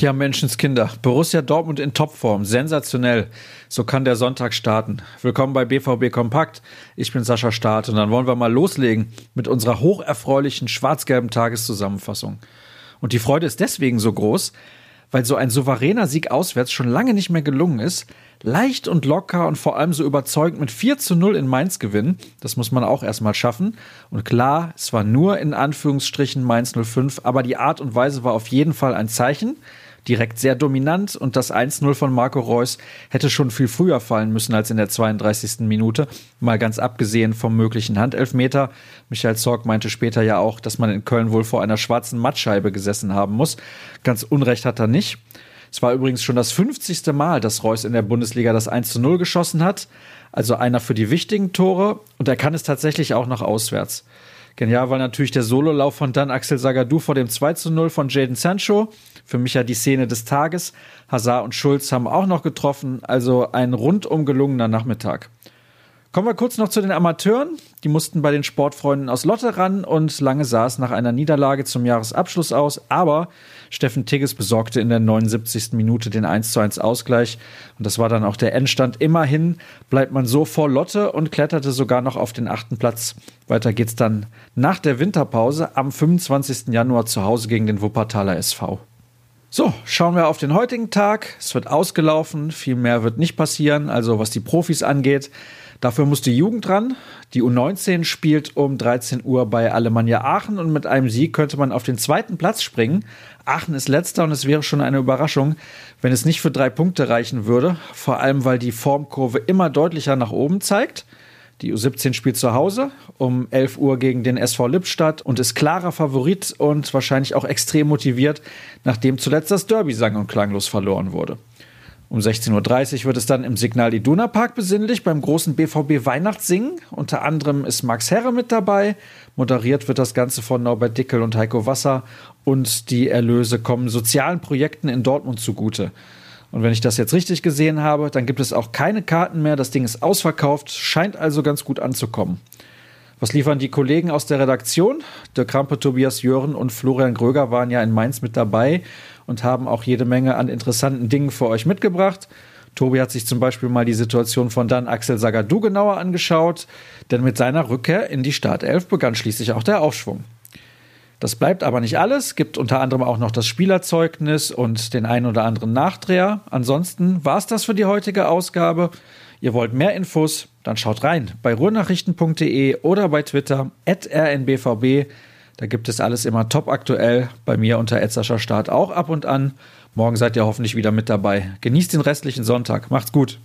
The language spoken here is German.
Ja, Menschenskinder. Borussia Dortmund in Topform. Sensationell. So kann der Sonntag starten. Willkommen bei BVB Kompakt. Ich bin Sascha Staat und dann wollen wir mal loslegen mit unserer hocherfreulichen schwarz-gelben Tageszusammenfassung. Und die Freude ist deswegen so groß, weil so ein souveräner Sieg auswärts schon lange nicht mehr gelungen ist. Leicht und locker und vor allem so überzeugend mit 4 zu 0 in Mainz gewinnen. Das muss man auch erstmal schaffen. Und klar, es war nur in Anführungsstrichen Mainz 05, aber die Art und Weise war auf jeden Fall ein Zeichen direkt sehr dominant und das 1-0 von Marco Reus hätte schon viel früher fallen müssen als in der 32. Minute. Mal ganz abgesehen vom möglichen Handelfmeter. Michael Zorg meinte später ja auch, dass man in Köln wohl vor einer schwarzen Mattscheibe gesessen haben muss. Ganz Unrecht hat er nicht. Es war übrigens schon das 50. Mal, dass Reus in der Bundesliga das 1 0 geschossen hat. Also einer für die wichtigen Tore und er kann es tatsächlich auch noch auswärts. Genial war natürlich der Sololauf von dann Axel Sagadou vor dem 2 zu 0 von Jaden Sancho. Für mich ja die Szene des Tages. Hazard und Schulz haben auch noch getroffen, also ein rundum gelungener Nachmittag. Kommen wir kurz noch zu den Amateuren. Die mussten bei den Sportfreunden aus Lotte ran und lange sah es nach einer Niederlage zum Jahresabschluss aus. Aber Steffen Tigges besorgte in der 79. Minute den 1 zu 1 Ausgleich. Und das war dann auch der Endstand. Immerhin bleibt man so vor Lotte und kletterte sogar noch auf den achten Platz. Weiter geht's dann nach der Winterpause am 25. Januar zu Hause gegen den Wuppertaler SV. So, schauen wir auf den heutigen Tag. Es wird ausgelaufen, viel mehr wird nicht passieren, also was die Profis angeht. Dafür muss die Jugend ran. Die U19 spielt um 13 Uhr bei Alemannia Aachen und mit einem Sieg könnte man auf den zweiten Platz springen. Aachen ist letzter und es wäre schon eine Überraschung, wenn es nicht für drei Punkte reichen würde. Vor allem, weil die Formkurve immer deutlicher nach oben zeigt. Die U17 spielt zu Hause um 11 Uhr gegen den SV Lippstadt und ist klarer Favorit und wahrscheinlich auch extrem motiviert, nachdem zuletzt das Derby sang- und klanglos verloren wurde. Um 16.30 Uhr wird es dann im Signal Iduna Park besinnlich beim großen BVB Weihnachtssingen. Unter anderem ist Max Herre mit dabei. Moderiert wird das Ganze von Norbert Dickel und Heiko Wasser. Und die Erlöse kommen sozialen Projekten in Dortmund zugute. Und wenn ich das jetzt richtig gesehen habe, dann gibt es auch keine Karten mehr. Das Ding ist ausverkauft, scheint also ganz gut anzukommen. Was liefern die Kollegen aus der Redaktion? Der Krampe Tobias Jören und Florian Gröger waren ja in Mainz mit dabei und haben auch jede Menge an interessanten Dingen für euch mitgebracht. Tobi hat sich zum Beispiel mal die Situation von dann Axel Sagadou genauer angeschaut, denn mit seiner Rückkehr in die Startelf begann schließlich auch der Aufschwung. Das bleibt aber nicht alles, gibt unter anderem auch noch das Spielerzeugnis und den ein oder anderen Nachdreher. Ansonsten war es das für die heutige Ausgabe. Ihr wollt mehr Infos? Dann schaut rein bei ruhrnachrichten.de oder bei Twitter rnbvb. Da gibt es alles immer top aktuell. Bei mir unter Etzerscher Start auch ab und an. Morgen seid ihr hoffentlich wieder mit dabei. Genießt den restlichen Sonntag. Macht's gut.